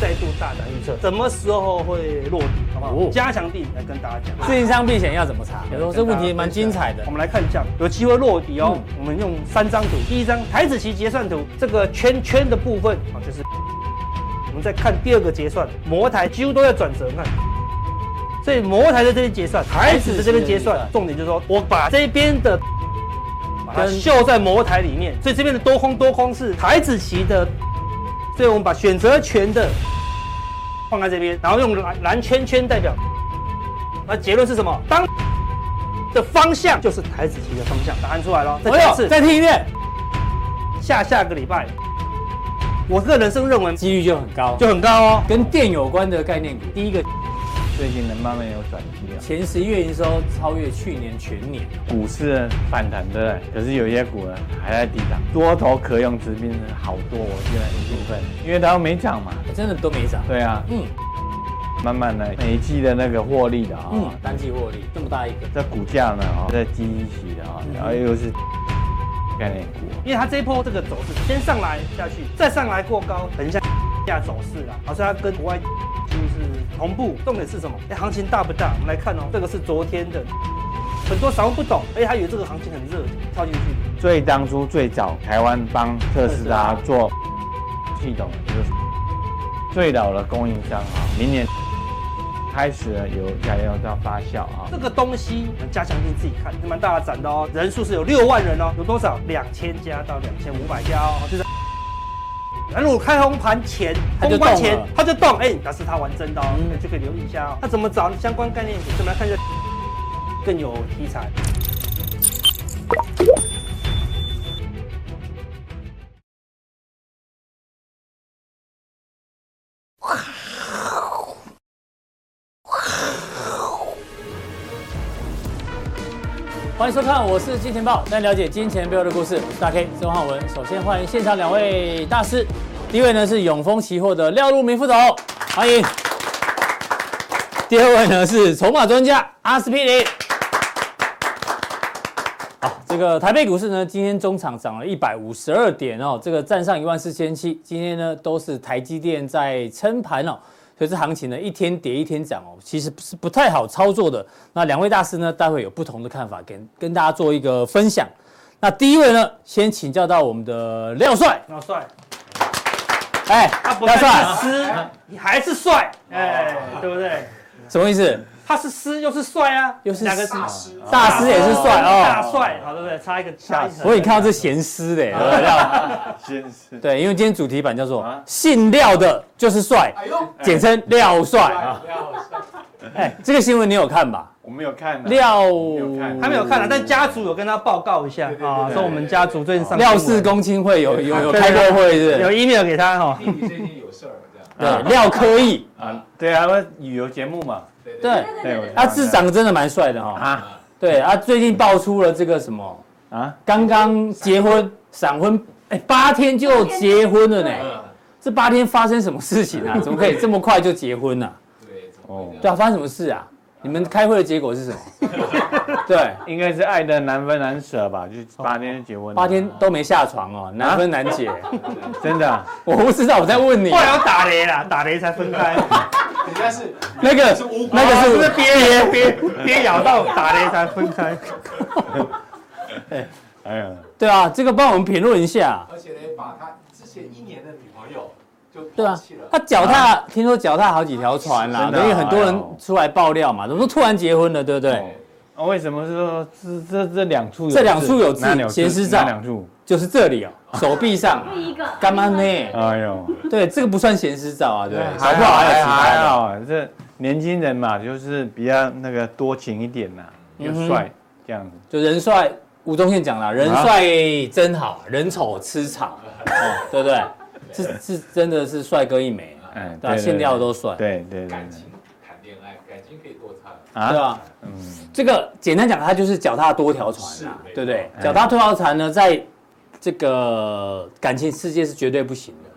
再度大胆预测，什么时候会落底，好不好？哦、加强錠来跟大家讲，自营商避险要怎么查？有时候这问题蛮精彩的。我们来看一下，有机会落底哦。嗯、我们用三张图，第一张台子棋结算图，这个圈圈的部分啊，就是我们再看第二个结算，摩台几乎都在转折，看。所以摩台在这边结算，台子在这边结算，重点就是说我把这边的把它秀在魔台里面，所以这边的多空多空是台子棋的，所以我们把选择权的放在这边，然后用蓝蓝圈圈代表，那结论是什么？当的方向就是台子棋的方向，答案出来了。再讲一次，再听一遍。下下个礼拜，我个人生认为几率就很高，就很高哦。跟电有关的概念股，第一个。最近能慢慢有转机啊！前十一月营收超越去年全年，股市反弹对不对？可是有些股呢还在低档，多头可用之兵好多，我现在很兴奋，因为它都没涨嘛，真的都没涨。对啊，嗯，慢慢的每一季的那个获利的啊，嗯，单季获利这么大一个，这股价呢啊在积极的啊，然后又是概念股，因为它这一波这个走势先上来下去，再上来过高，等一下下走势了，好像它跟国外。就是同步，重点是什么？哎，行情大不大？我们来看哦，这个是昨天的，很多散户不懂，哎，他以为这个行情很热，跳进去。最当初最早台湾帮特斯拉做系统，就是最老的供应商啊，明年开始有加油要发酵啊。这个东西加强錠自己看，蛮大的展的哦，人数是有六万人哦，有多少？两千家到两千五百家哦，就是。那如果开红盘前，封关前它就动，哎，那是它玩真的哦，那就可以留意一下哦。那怎么找相关概念股？我们来看一下，更有题材。迎收看，我是金钱豹，带了解金钱背后的故事。我是大 K 曾焕文。首先欢迎现场两位大师，第一位呢是永丰期货的廖路明副总，欢迎。第二位呢是筹码专家阿司匹林。好，这个台北股市呢今天中场涨了一百五十二点哦，这个站上一万四千七。今天呢都是台积电在撑盘哦。所以这行情呢，一天跌一天涨哦，其实是不太好操作的。那两位大师呢，待会有不同的看法，跟跟大家做一个分享。那第一位呢，先请教到我们的廖帅，廖帅，哎，他不帅，师，你还是帅，哎，对不对？什么意思？他是师又是帅啊，又是两个大师，大师也是帅哦，大帅，好对不对？差一个差一层。我你看到这咸湿的，咸湿。对，因为今天主题版叫做“姓廖的就是帅”，简称廖帅。哎，这个新闻你有看吧？我没有看。廖还没有看呢，但家族有跟他报告一下啊，说我们家族最近上廖氏公亲会有有有开过会，是有 email 给他哈。弟弟最近有事儿，这样。对，廖科义啊，对啊，旅游节目嘛。对，他是长得真的蛮帅的哈啊！对啊，最近爆出了这个什么啊？刚刚结婚闪婚，哎，八天就结婚了呢！这八天发生什么事情啊？怎么可以这么快就结婚呢？对，哦，对啊，发生什么事啊？你们开会的结果是什么？对，应该是爱的难分难舍吧？就八天就结婚，八天都没下床哦，难分难解，真的，我不知道，我在问你。后来要打雷啦，打雷才分开。人家是那个，那个是不是憋憋憋咬到打雷才分开？哎，哎呀，对啊，这个帮我们评论一下。而且呢，把他之前一年的女朋友就对啊，他脚踏，听说脚踏好几条船啦，因为很多人出来爆料嘛，怎么说突然结婚了，对不对？啊，为什么是说这这这两处这两处有字，咸湿照两处就是这里哦，手臂上。干嘛呢？哎呦，对，这个不算咸湿照啊，对，还好还还好，这年轻人嘛，就是比较那个多情一点呐，又帅这样子。就人帅，吴宗宪讲了，人帅真好，人丑吃草，对不对？是是，真的是帅哥一枚，嗯，对，线料都帅，对对对。啊，对吧？嗯，这个简单讲，它就是脚踏多条船啊，对不对？脚踏多条船呢，在这个感情世界是绝对不行的。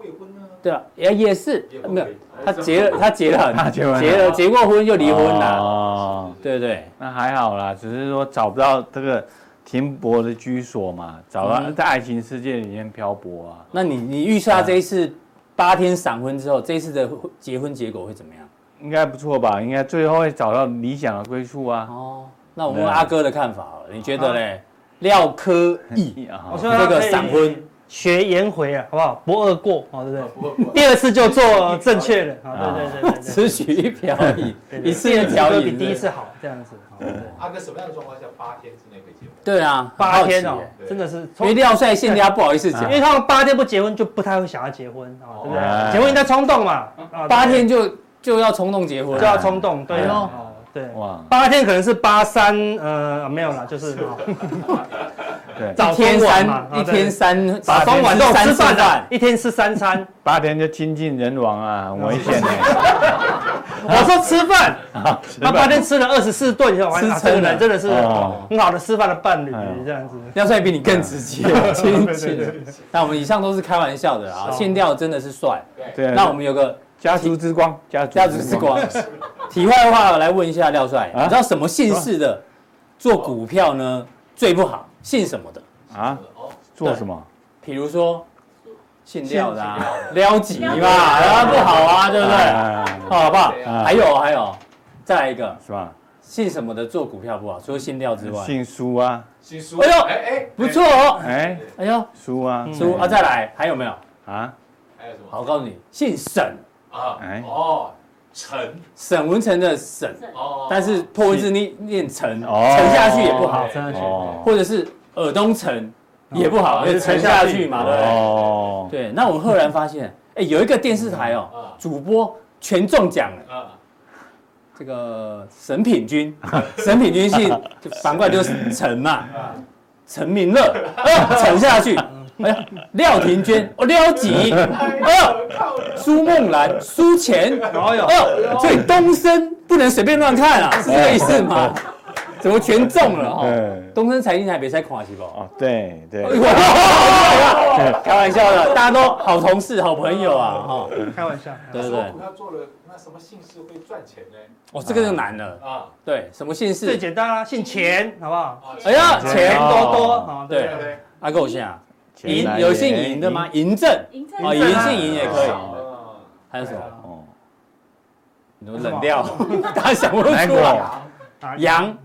未婚呢？对啊，也也是没有，他结了，他结了，他结了，结过婚就离婚了。哦，对对，那还好啦，只是说找不到这个停泊的居所嘛，找到在爱情世界里面漂泊啊。那你你预测他这一次？八天闪婚之后，这一次的结婚结果会怎么样？应该不错吧？应该最后会找到理想的归宿啊。哦，那我们问阿哥的看法好了，你觉得嘞？廖科义啊，我说这个闪婚。学颜回啊，好不好？不二过，好对不对？第二次就做正确的，好对对对对。此曲漂移，一次的调移比第一次好，这样子。阿哥什么样的状况下八天之内可以结婚？对啊，八天哦，真的是。因为廖帅现在不好意思讲，因为他们八天不结婚就不太会想要结婚啊，对不对？结婚应该冲动嘛，八天就就要冲动结婚，就要冲动，对哦。对，哇，八天可能是八三，呃，没有了，就是，对，一天三，一天三，早中晚都吃饭的，一天吃三餐，八天就亲近人亡啊，很危险的。我说吃饭，他八天吃了二十四顿，吃撑了，真的是很好的吃饭的伴侣，这样子。廖帅比你更直接，亲切。那我们以上都是开玩笑的啊，线条真的是帅。对，那我们有个。家族之光，家家族之光。题外话，来问一下廖帅，你知道什么姓氏的做股票呢最不好？姓什么的啊？做什么？比如说姓廖的，廖吉嘛，啊不好啊，对不对？好不好？还有还有，再来一个，是吧？姓什么的做股票不好？除了姓廖之外，姓苏啊。姓苏。哎呦，哎哎，不错哦。哎，哎呦，苏啊，苏啊，再来，还有没有？啊？还有什么？好，我告诉你，姓沈。啊，哎，哦，陈，沈文成的沈，哦，但是破文字念念陈，沉下去也不好，沉下去，或者是尔东沉也不好，就沉下去嘛，对不对？哦，对，那我们赫然发现，哎，有一个电视台哦，主播全中奖了，这个沈品君，沈品君姓，就反过来就是陈嘛，陈明乐，沉下去。哎呀，廖庭娟，哦，廖吉，哎呀，苏梦兰，苏钱，哎呦，所以东升不能随便乱看啊，是这个意思吗？怎么全中了哈？东升财经台别再垮是不？哦，对对，开玩笑的，大家都好同事、好朋友啊，哈，开玩笑，对对对。他做了那什么姓氏会赚钱呢？哦，这个就难了啊。对，什么姓氏？最简单啦，姓钱，好不好？哎呀，钱多多，啊，对对。阿哥，我先啊。银有姓银的吗？嬴政，哦，银姓银也可以。还有什么？哦，你怎么冷掉？大家想不出来。杨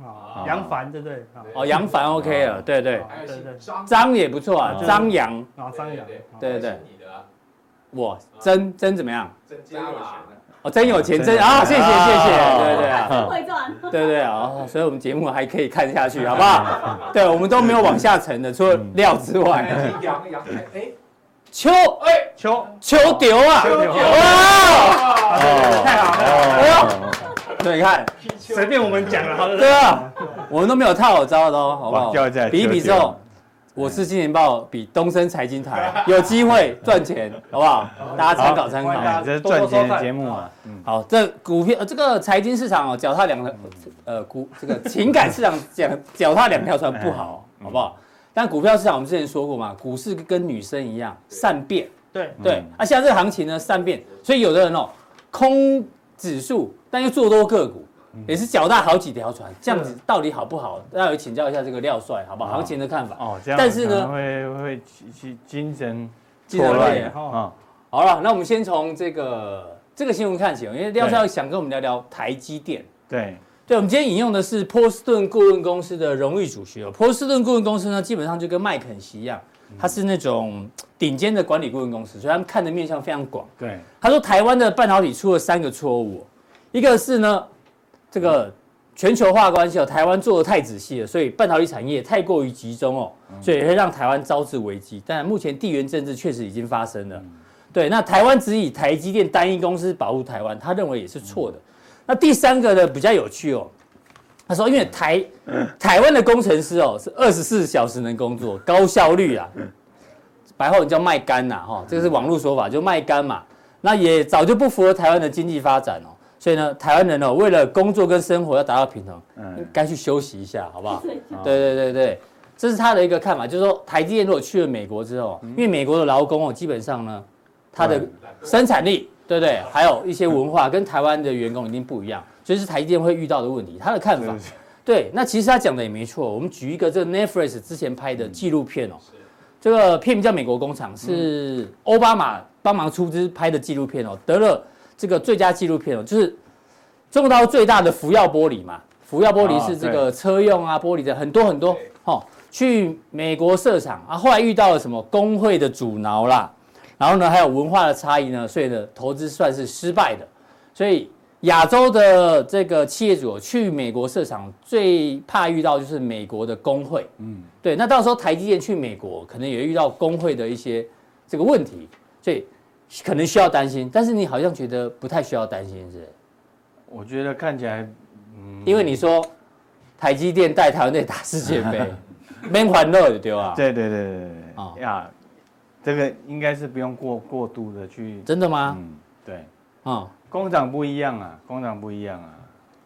杨凡对不对？哦，杨凡 OK 了，对对。对对。张也不错啊，张扬。啊，张扬。对对对。我真真怎么样？真有钱哦，真有钱，真啊！谢谢谢谢，对对啊，会赚，对对啊，所以我们节目还可以看下去，好不好？对，我们都没有往下沉的，除了料之外。杨杨哎，秋哎秋秋丢啊！哇！太好了！哎呦，对，你看，随便我们讲了，好的。对啊，我们都没有套好招的哦，好不好？比一比之后。我是金钱豹，比东森财经台有机会赚钱，好不好？大家参考参考，这是赚钱的节目啊。好，这股票这个财经市场哦，脚踏两条，呃，股这个情感市场讲脚踏两条船不好，好不好？但股票市场我们之前说过嘛，股市跟女生一样善变，对对。啊，像这个行情呢善变，所以有的人哦空指数，但又做多个股。也是脚踏好几条船，这样子到底好不好？大家请教一下这个廖帅，好不好？行情的看法。哦，这样。但是呢，会会精精神错乱。哈，好了，那我们先从这个这个新闻看起，因为廖帅想跟我们聊聊台积电。对，对，我们今天引用的是波士顿顾问公司的荣誉主席哦。波士顿顾问公司呢，基本上就跟麦肯锡一样，它是那种顶尖的管理顾问公司，所以他们看的面向非常广。对，他说台湾的半导体出了三个错误，一个是呢。这个全球化关系哦，台湾做的太仔细了，所以半导体产业太过于集中哦，所以会让台湾招致危机。但目前地缘政治确实已经发生了，对。那台湾只以台积电单一公司保护台湾，他认为也是错的。那第三个呢，比较有趣哦，他说因为台台湾的工程师哦是二十四小时能工作，高效率啊，白话文叫卖干呐哈，这个是网络说法，就卖干嘛。那也早就不符合台湾的经济发展哦。所以呢，台湾人哦，为了工作跟生活要达到平衡，嗯，该去休息一下，好不好？对对对对，这是他的一个看法，就是说台积电如果去了美国之后，因为美国的劳工哦，基本上呢，他的生产力，对不对？还有一些文化跟台湾的员工一定不一样，所以是台积电会遇到的问题。他的看法，对，那其实他讲的也没错。我们举一个这个 Netflix 之前拍的纪录片哦，这个片名叫《美国工厂》，是奥巴马帮忙出资拍的纪录片哦，得了这个最佳纪录片哦，就是中国大陆最大的福耀玻璃嘛，福耀玻璃是这个车用啊玻璃的很多很多哦，去美国设厂啊，后来遇到了什么工会的阻挠啦，然后呢还有文化的差异呢，所以呢投资算是失败的，所以。亚洲的这个企业主去美国设厂，最怕遇到就是美国的工会。嗯，对。那到时候台积电去美国，可能也遇到工会的一些这个问题，所以可能需要担心。但是你好像觉得不太需要担心，是？我觉得看起来，嗯，因为你说台积电带台湾队打世界杯，没欢乐对吧？对对对对对。啊呀，这个应该是不用过过度的去。真的吗？嗯，对。啊。工厂不一样啊，工厂不一样啊，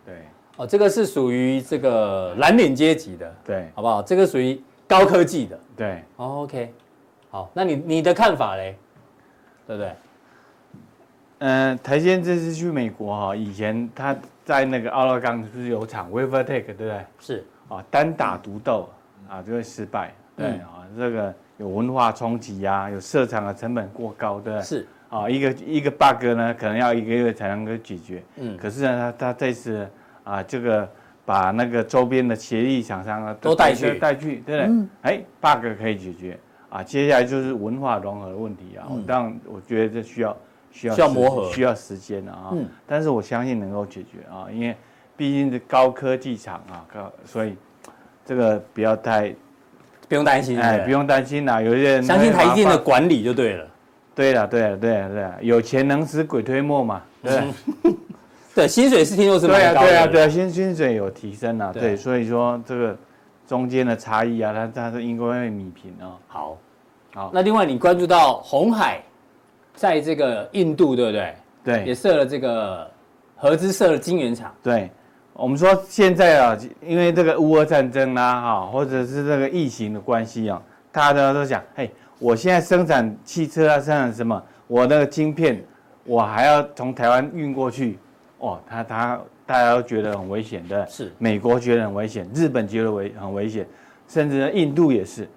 对，哦，这个是属于这个蓝领阶级的，对，好不好？这个属于高科技的，对，哦，OK，好，那你你的看法嘞，对不对？嗯、呃，台积电这次去美国哈，以前他在那个奥勒冈不是有厂 WaferTech 对不对？是啊，单打独斗啊就会失败，对啊，嗯、这个有文化冲击啊，有设厂的成本过高，对，是。啊，一个一个 bug 呢，可能要一个月才能够解决。嗯，可是呢，他他这次啊，这个把那个周边的协力厂商啊都带去带去，对不对？哎，bug 可以解决啊，接下来就是文化融合的问题啊。当然，我觉得这需要需要需要磨合，需要时间啊。嗯，但是我相信能够解决啊，因为毕竟是高科技厂啊，高，所以这个不要太不用担心，哎，不用担心啦。有些人相信台积电的管理就对了。对了，对了，对了，对了，有钱能使鬼推磨嘛？对，对，薪水是听说是蛮高的。对啊，对啊，对啊，薪薪水有提升啊。对，所以说这个中间的差异啊，它它是应该会米平啊。好，好，那另外你关注到红海，在这个印度，对不对？对，也设了这个合资设了晶圆厂。对，我们说现在啊，因为这个乌俄战争啦，哈，或者是这个疫情的关系啊，大家都想，嘿。我现在生产汽车啊，生产什么？我那个晶片，我还要从台湾运过去，哦，他他大家都觉得很危险的，是。美国觉得很危险，日本觉得危很危险，甚至呢印度也是，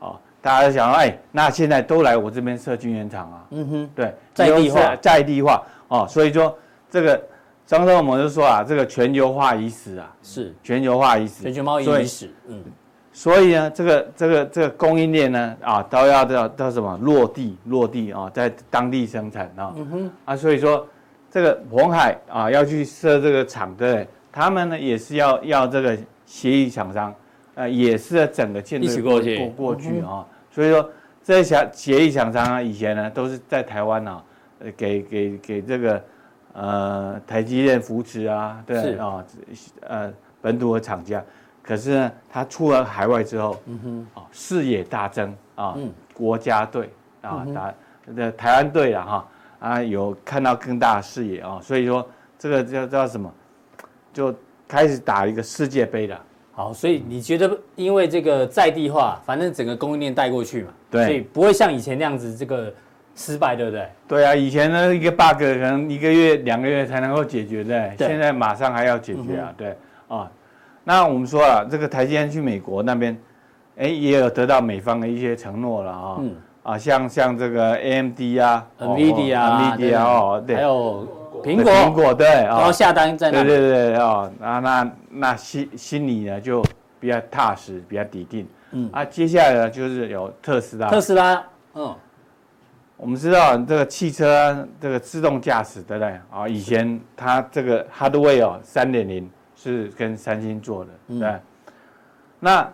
哦，大家都想说，哎，那现在都来我这边设晶圆厂啊，嗯哼，对，在地化，在地化，哦，所以说这个张忠谋就说啊，这个全球化已死啊，是。全球化已死，全球贸易已死，嗯。所以呢，这个这个这个供应链呢，啊，都要到到什么？落地落地啊，在当地生产啊。嗯哼。啊，所以说这个鸿海啊要去设这个厂，对，他们呢也是要要这个协议厂商，呃，也是整个建设过过过去啊。所以说这些协协议厂商啊，以前呢都是在台湾啊，给给给这个呃台积电扶持啊，对啊，呃本土的厂家。可是呢，他出了海外之后，嗯哼，啊，视野大增啊，嗯，国家队啊，打的台湾队了哈，啊，有看到更大的视野啊，所以说这个叫叫什么，就开始打一个世界杯了。好，所以你觉得因为这个在地化，反正整个供应链带过去嘛，对，所以不会像以前那样子这个失败，对不对？对啊，以前呢一个 bug 可能一个月两个月才能够解决的，对，现在马上还要解决啊，对，啊。那我们说啊，这个台积电去美国那边，哎，也有得到美方的一些承诺了啊。嗯。啊，像像这个 AMD 啊，NVIDIA 啊，NVIDIA 哦，对。还有苹果。苹果对啊。然后下单在那。对对对哦，那那那心心里呢就比较踏实，比较笃定。嗯。啊，接下来呢就是有特斯拉。特斯拉。嗯。我们知道这个汽车这个自动驾驶对不对啊？以前它这个 Hardware 哦三点零。是跟三星做的，对、嗯。那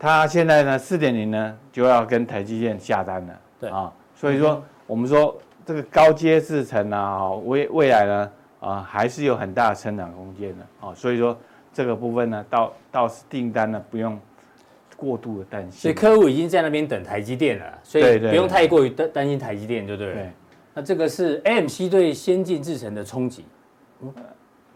他现在呢，四点零呢就要跟台积电下单了，对啊。所以说，我们说这个高阶制程啊，未未来呢啊，还是有很大的成长空间的啊。所以说，这个部分呢，到到是订单呢，不用过度的担心。所以客户已经在那边等台积电了，所以不用太过于担担心台积电，对不对？对。那这个是 AMC 对先进制程的冲击。嗯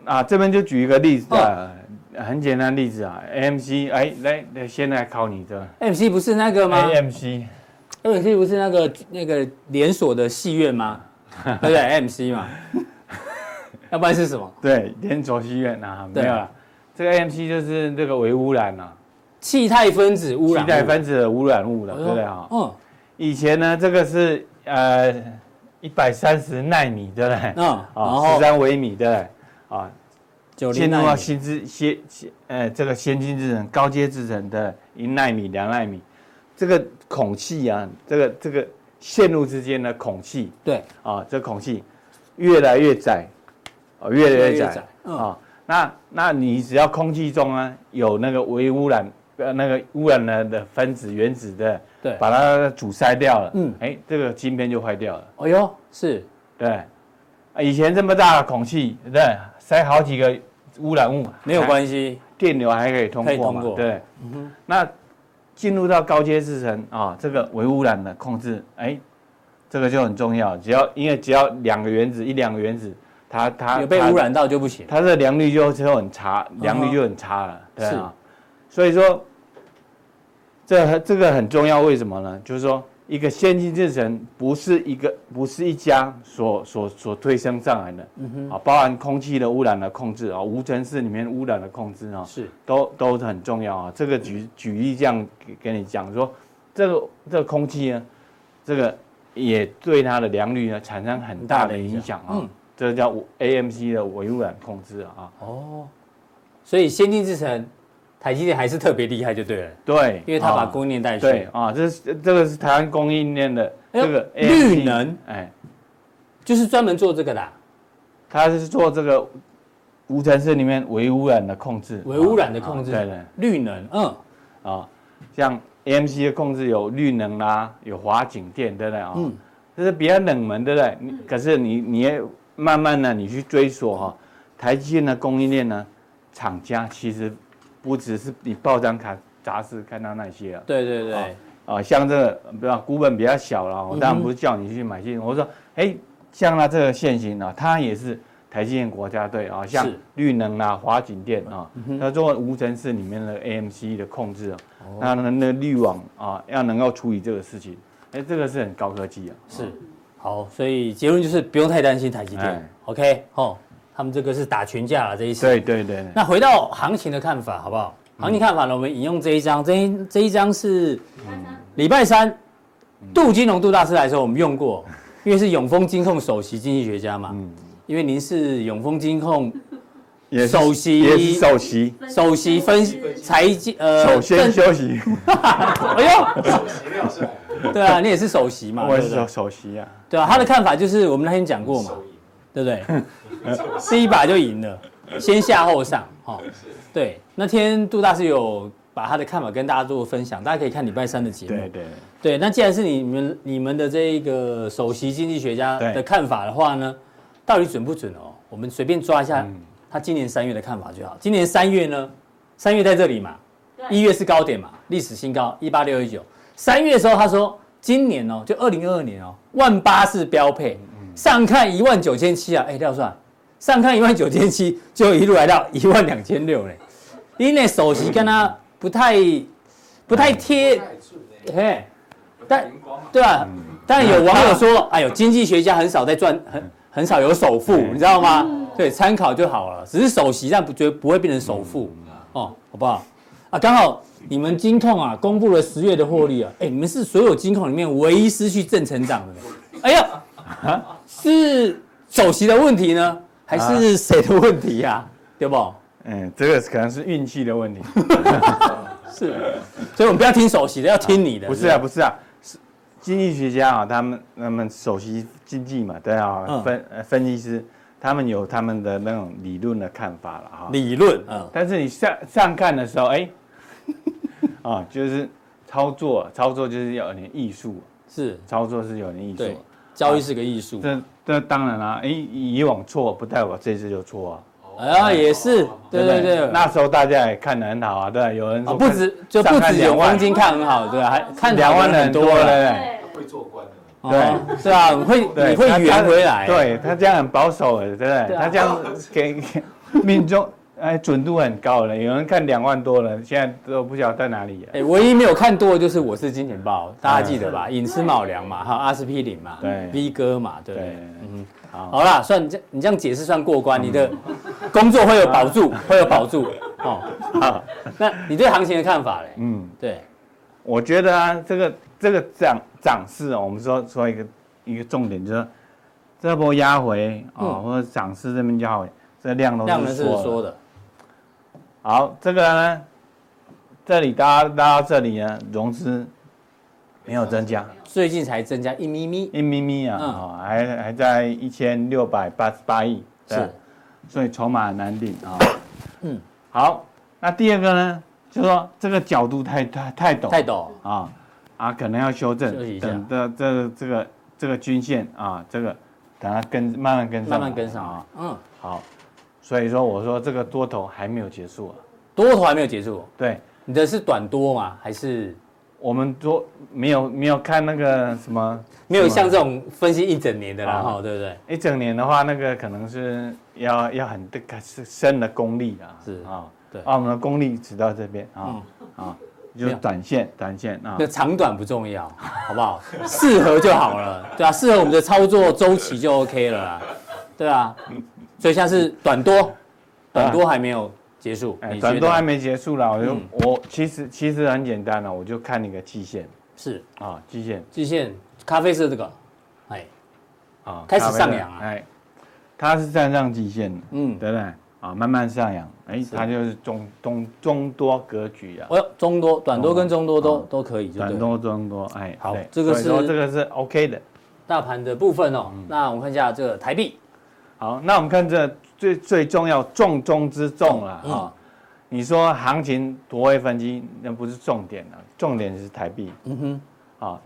啊，这边就举一个例子啊，很简单例子啊，AMC，哎，来来，先来考你这，AMC 不是那个吗？AMC，AMC 不是那个那个连锁的戏院吗？对不对？AMC 嘛，要不然是什么？对，连锁戏院啊，没有了。这个 AMC 就是这个微污染啊，气态分子污染，气态分子的污染物了，对不对啊？嗯，以前呢，这个是呃。一百三十纳米，对不对？嗯，啊，十三微米，对不对？啊，九进入到新制先先呃这个先进制程、高阶制程的一纳米、两纳米，这个孔隙啊，这个这个线路之间的孔隙对，啊，这孔隙越来越窄，哦，越来越窄嗯啊。那那你只要空气中啊有那个微污染，呃，那个污染了的分子、原子的，对把它阻塞掉了，嗯哎，这个晶片就坏掉了。哎呦，是，对，啊，以前这么大的孔隙，对，塞好几个污染物，没有还关系，电流还可以通过嘛？对，那进入到高阶制程啊，这个微污染的控制，哎，这个就很重要。只要因为只要两个原子，一两个原子，它它它有被污染到就不行。它的良率就就很差，良率就很差了，对是啊。所以说，这这个很重要，为什么呢？就是说，一个先进制程不是一个不是一家所所所推升上来的，啊，包含空气的污染的控制啊，无尘室里面污染的控制啊，是，都都是很重要啊。这个举举例这样给给你讲说，这个这个空气呢，这个也对它的良率呢产生很大的影响啊。嗯这个叫 AMC 的微污染控制啊。哦，所以先进制程，台积电还是特别厉害就对了，对，因为它把啊供应链带去。对啊，这是这个是台湾供应链的这个绿 AMC 能，哎，就是专门做这个的啊、它是做这个无尘室里面微污染的控制，微污染的控制。对对绿能，嗯，对啊，像 AMC 的控制有绿能啦，有华景电，对不对啊？嗯这是比较冷门，对不对？可是你你也慢慢的你去追索哈，台积电的供应链呢，厂家其实不只是你报章看杂志看到那些啊。对对对，哦啊，像这个比较股本比较小了，我当然不是叫你去买进，我说，哎，像它这个线型啊，它也是台积电国家队啊，像是。绿能啊、华景电啊，它做无尘室里面的 AMC 的控制啊，那那那滤网啊，要能够处理这个事情，哎，这个是很高科技啊，是。好，所以结论就是不用太担心台积电哎。OK，哦，他们这个是打群架了这一次。对对对，那回到行情的看法，好不好？行情看法呢，我们引用这一张，这一这一张是礼拜三。杜金龙杜大师来说，我们用过，因为是永丰金控首席经济学家嘛。嗯。因为您是永丰金控也是首席也是首席，首席分财经呃首先政休息，哎呦，首席廖帅，对啊，你也是首席嘛，我也是首席啊，对啊，他的看法就是我们那天讲过嘛，对不对？第一把就赢了，先下后上，哈、哦，对。那天杜大师有把他的看法跟大家做分享，大家可以看礼拜三的节目。对对，对，那既然是你们你们的这一个首席经济学家的看法的话呢，到底准不准哦？我们随便抓一下嗯他今年三月的看法就好。今年三月呢，三月在这里嘛，一月是高点嘛，历史新高一八六一九。三月的时候他说，今年哦，就二零二二年哦，万八是标配，上看一万九千七啊，哎，廖帅，上看一万九千七，就一路来到一万两千六嘞。因为首席跟他不太不太贴，太准欸嘿，但对啊，当然有网友说，哎呦，经济学家很少在赚，很很少有首富，你知道吗？对，参考就好了，只是首席，但不觉得不会变成首富，哦，好不好？啊，刚好你们金控啊公布了十月的获利啊，哎，你们是所有金控里面唯一失去正成长的，哎呀，是首席的问题呢，还是谁的问题呀？对不？嗯，这个可能是运气的问题。是，所以我们不要听首席的，要听你的。不是啊，不是啊，是经济学家啊，他们他们首席经济嘛，对啊，嗯分呃分析师，他们有他们的那种理论的看法了哈。理论，嗯，但是你上上看的时候，哎，啊，就是操作，操作就是要有点艺术，是操作是有点艺对术。，交易是个艺术。这这当然啦，哎，以往错不代表这次就错啊。啊，也是，对对对，那时候大家也看得很好啊，对，有人啊，说不止就不止永2万。丰金看很好，对啊，还看两万的很多，对不了，对？会做官的，对，是啊，你会对，你会他圆回来，，对他这样很保守的，对他这样给给命中，哎，准度很高了。有人看两万多了，现在都不晓得在哪里了。哎，唯一没有看多的就是我是金钱豹，大家记得吧？隐私卯粮嘛，还有阿司匹林嘛，对，V 哥嘛，对不对对？，嗯，好，好啦，算你这你这样解释算过关，你的工作会有保住，会有保住，哦，好，那你对行情的看法嘞？嗯，对，我觉得啊，这个这个涨涨势啊，我们说说一个一个重点，就是说这波压回啊，嗯或者涨势这边压回，这量都是缩的。好，这个呢，这里拉拉到这里呢，融资没有增加，最近才增加一咪咪，一咪咪啊，还还在一千六百八十八亿，是，所以筹码很难定啊。嗯，好，那第二个呢，就是说这个角度太太太陡，太陡，啊啊，可能要修正，等这这这个这个均线啊，这个等它跟慢慢跟上，慢慢跟上。啊。嗯，好，所以说我说这个多头还没有结束啊。多头还没有结束，对，你的是短多嘛？还是我们多没有没有看那个什么，没有像这种分析一整年的啦，啊哈，对不对？一整年的话，那个可能是要要很是深的功力啊。是啊，对啊，我们的功力只到这边啊啊，就是短线短线啊那。长短不重要，好不好？适合就好了，对啊，适合我们的操作周期就 OK 了啦，对啊。所以像是短多，短多还没有结束，短多还没结束啦，我就嗯。我其实其实很简单了，我就看那个季线。是。啊，季线。季线咖啡色这个，哎，啊，开始上扬啊。哎，它是站上季线的，嗯，对不对？啊，慢慢上扬，哎，它就是中中中多格局啊，哦，中多、短多跟中多都哦都可以。短多中多，哎，好对。这个是这个是 OK 的。大盘的部分哦，嗯。那我们看一下这个台币，好，那我们看这最最重要重中之重了嗯。啊。你说行情多会分析，那不是重点了，重点是台币。嗯哼，啊，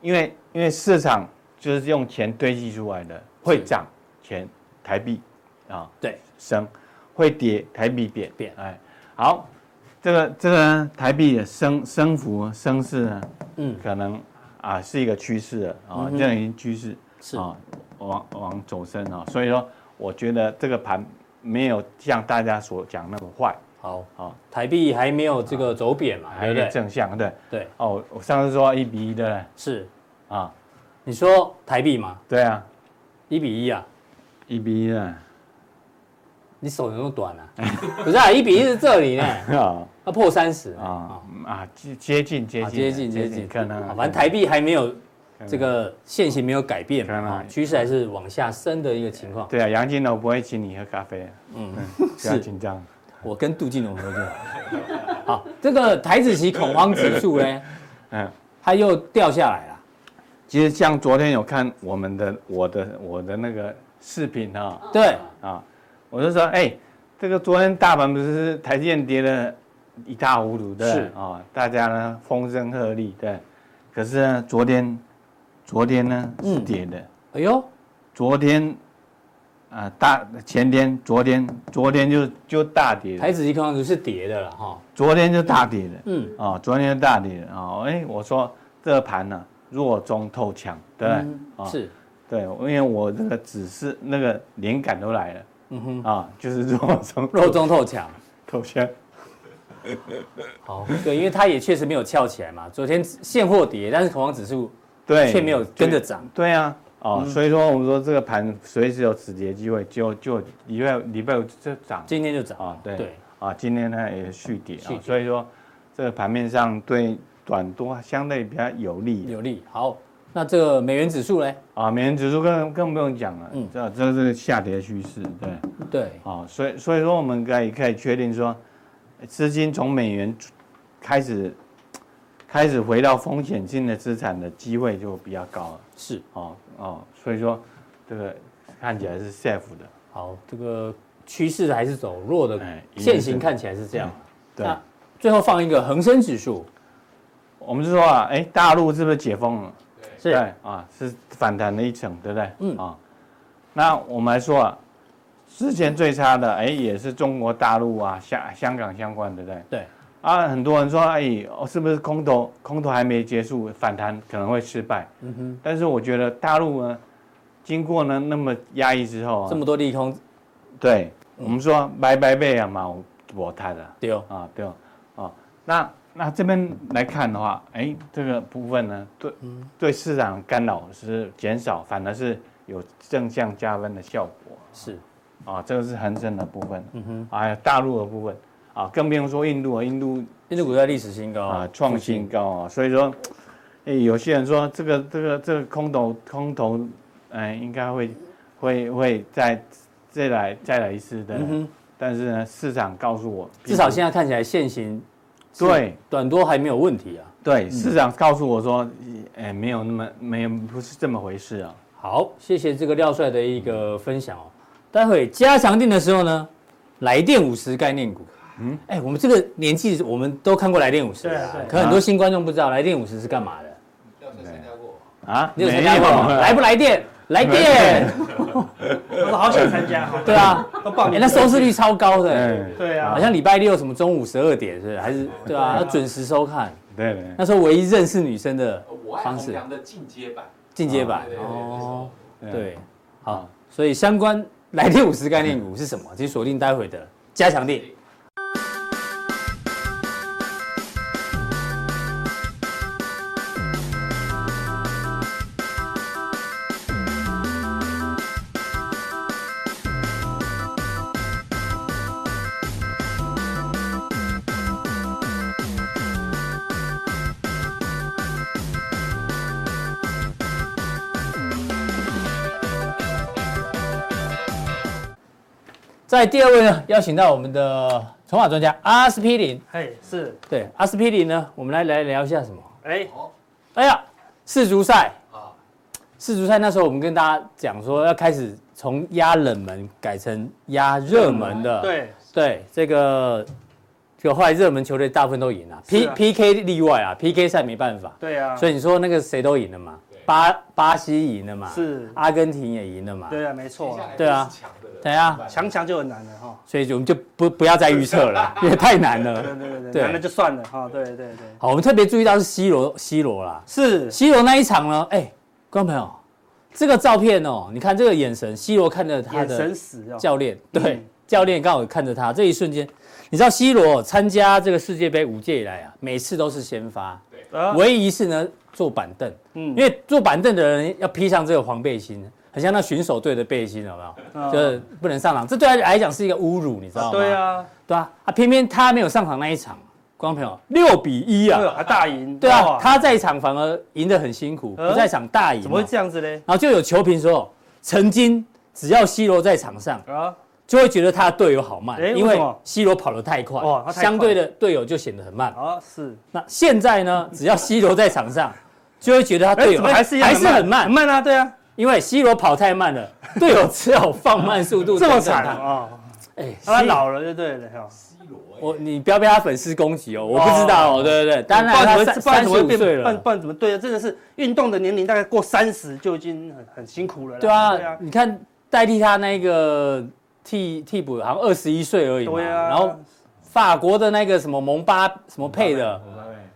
因为因为市场就是用钱堆积出来的，会涨钱台币啊。对，升，会跌，台币贬贬。哎，好，这个这个呢台币的升升幅升势呢，嗯，可能啊是一个趋势了啊，这样已经趋势是。啊，往往走升啊，所以说我觉得这个盘没有像大家所讲那么坏。好，好，台币还没有这个走贬嘛，对还有不对？正向对。对，哦，我上次说一比一对不对？是，啊？你说台币嘛，对啊，一比一啊，一比一啊你手有那么短啊？不是啊，一比一是这里呢，啊要破三十啊。啊接接近接近啊接近接近，可能反正台币还没有这个现行没有改变可能嘛，啊趋势还是往下升的一个情况。对啊，杨金龙不会请你喝咖啡，嗯，不要是紧张。我跟杜金龙合作。好，这个台子期恐慌指数呢，嗯，它又掉下来了。其实像昨天有看我们的我的我的那个视频啊。对，啊，我就说哎，这个昨天大盘不是台积电跌了一塌糊涂对？是。啊，大家呢风声鹤唳对，可是呢昨天昨天呢是跌的，哎呦，昨天啊大前天昨天昨天就就大跌了台，指期恐慌指是跌的了哈。昨天就大跌了。嗯，啊，昨天就大跌了啊！哎，我说这个盘呢弱中透强，对不对？是，对，因为我这个指示那个灵感都来了嗯哼，啊，就是弱中弱中透强。透强。好，对，因为它也确实没有翘起来嘛。昨天现货跌，但是恐慌指数对，却没有跟着涨。对啊，哦，所以说我们说这个盘随时有止跌机会，就就礼拜礼拜五就涨。今天就涨。啊，对。对，啊，今天呢也续跌啊，所以说这个盘面上对短多相对比较有利。有利。好，那这个美元指数呢？啊，美元指数更更不用讲了，嗯。这这是下跌趋势，对。对，啊，所以所以说我们可以可以确定说，资金从美元开始开始回到风险性的资产的机会就比较高了。是。哦哦，所以说这个看起来是 safe 的。好，这个趋势还是走弱的哎，现行看起来是这样。对，那最后放一个恒生指数，我们就说啊，哎，大陆是不是解封了？是对啊，是反弹了一层，对不对？嗯啊，那我们来说啊，之前最差的哎也是中国大陆啊，香香港相关，对不对？对，啊，很多人说，哎，哦，是不是空头？空头还没结束，反弹可能会失败。嗯哼，但是我觉得大陆呢，经过呢那么压抑之后啊，这么多利空对，我们说拜拜拜啊嘛，我太了丢，啊，对哦，啊，那那这边来看的话，哎，这个部分呢，对对市场干扰是减少，反而是有正向加分的效果。是，啊，这个是恒生的部分，嗯哼，啊还有大陆的部分，啊，更不用说印度啊，印度印度股在历史新高啊创新高啊，所以说，哎，有些人说这个这个这个空头空头，哎，应该会会会再再来再来一次的。嗯但是呢，市场告诉我，至少现在看起来现行对短多还没有问题啊。对，市场告诉我说，哎，没有那么没有不是这么回事啊。好，谢谢这个廖帅的一个分享哦。待会加强定的时候呢，来电五十概念股。嗯，哎，我们这个年纪我们都看过来电五十对啊可很多新观众不知道来电五十是干嘛的。廖帅参加过，啊，你有参加过吗？来不来电？来电。我好想参加哈。对啊，都报名。哎那收视率超高的。嗯，对啊，好像礼拜六什么中午十二点是还是对啊，要准时收看。对对。那时候唯一认识女生的方式，的进阶版，进阶版哦。对对，好，所以相关来电五十概念股是什么？其实锁定待会的加强錠。在第二位呢，邀请到我们的筹码专家阿司匹林。嘿，是，对，阿司匹林呢，我们来来聊一下什么？哎，哎呀，世足赛啊，世足赛那时候我们跟大家讲说，要开始从压冷门改成压热门的。对，对，这个就后来热门球队大部分都赢了，P 是啊 PK 例外啊，PK 赛没办法。对啊，所以你说那个谁都赢了嘛？巴巴西赢了嘛？是阿根廷也赢了嘛？对啊，没错啊，对啊强的了对啊，强强就很难了哈。所以就我们就不不要再预测了，因为太难了。对对对对对，难了就算了哈。对对对，好，我们特别注意到是 C 罗，C 罗啦是，，C 罗那一场呢，哎，观众朋友，这个照片哦，你看这个眼神，C 罗看着他的神死哦。教练，对嗯，教练刚好看着他，这一瞬间，你知道 C 罗参加这个世界杯五届以来啊，每次都是先发，啊唯一一次呢坐板凳，嗯。因为坐板凳的人要披上这个黄背心，很像那巡守队的背心，有没有？啊。就是不能上场，这对他来讲是一个侮辱，你知道吗？对，啊，对啊，啊，偏偏他没有上场那一场，观众朋友，六比一啊，，还大赢。对啊，他在场反而赢得很辛苦，呃不在场大赢，怎么会这样子呢？然后就有球评说，曾经只要 C 罗在场上。啊，就会觉得他的队友好慢，因为 C 罗跑得太快，哦他太快。相对的队友就显得很慢。啊是，那现在呢，只要 C 罗在场上，就会觉得他哎，队友还是还是很慢？很，慢。啊，对啊，因为 C 罗跑太慢了，队友只好放慢速度。这么惨啊，哎，他老了就对了罗哎，我你不要被他粉丝攻击哦，我不知道哦，对对？对，当然他三十五岁了，不然怎么对啊？真的是运动的年龄大概过三十就已经很很辛苦了啦。对啊，你看代替他那个替替补好像二十一岁而已嘛，对啊，然后法国的那个什么蒙巴什么佩的。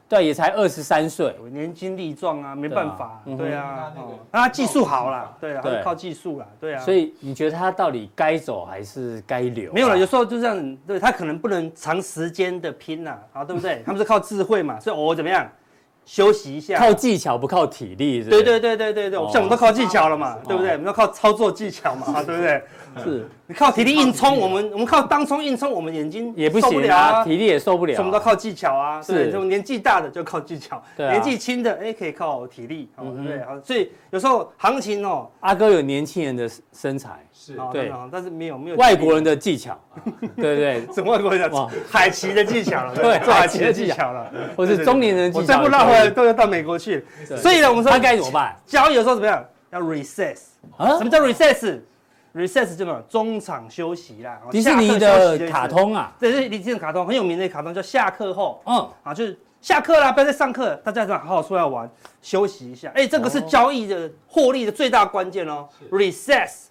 对，也才二十三岁，年轻力壮啊，没办法，对啊那他技术好啦，对啊，靠技术啦，对啊，所以你觉得他到底该走还是该留啊？没有了，有时候就这样，对他可能不能长时间的拼呐，啊，对不对？他们是靠智慧嘛，所以偶尔怎么样休息一下，靠技巧不靠体力是是，对对对对对对，哦。像我们都靠技巧了嘛，哦。对不对？我们都靠操作技巧嘛，对不对？是。你靠体力硬冲，我们我们靠当冲硬冲，我们眼睛也不行啊，啊，体力也受不了啊，什么都靠技巧啊，是。对，这种年纪大的就靠技巧，年纪轻的哎可以靠体力，对不对？好，所以有时候行情哦，阿哥有年轻人的身材，是。啊对。但是没有没有外国人的技巧，对不对？什么外国人哇。海奇的技巧了，对做海奇的技巧了，或是中年人技巧，再不拉回来都要到美国去，对。所以呢，我们说他该怎么办？交易有时候怎么样？要 recess，啊？什么叫 recess？recess 就么？中场休息啦。哦迪士尼的卡，通啊，对，是迪士尼卡通很有名的卡通，叫下课后。嗯，啊，就是下课啦，不要再上课，大家好好出来玩，休息一下。哎，这个是交易的获利的最大关键哦。recess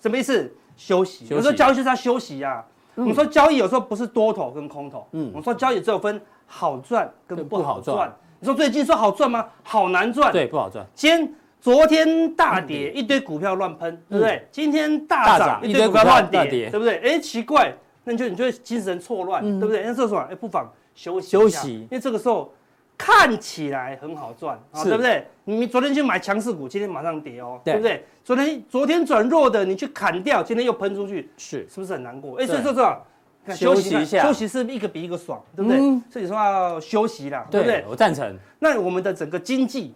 什么意思？休息。有时候交易就是要休息啊。我们说交易有时候不是多头跟空头，嗯嗯，我们说交易只有分好赚跟跟不好赚赚。你说最近说好赚吗？好难赚。对，不好赚，今天昨天大跌，一堆股票乱喷，对不对？今天大涨，一堆股票乱跌，对不对？哎，奇怪，那你就你就会精神错乱，嗯对不对？那这时候哎，不妨休息一下休息因为这个时候看起来很好赚啊，对不对？你昨天去买强势股，今天马上跌哦，对对不对？昨天昨天转弱的，你去砍掉，今天又喷出去，是是不是很难过？哎，对所以说这样看休息一下休息是一个比一个爽，对不对嗯？所以说要休息啦，对不对对，？我赞成，那我们的整个经济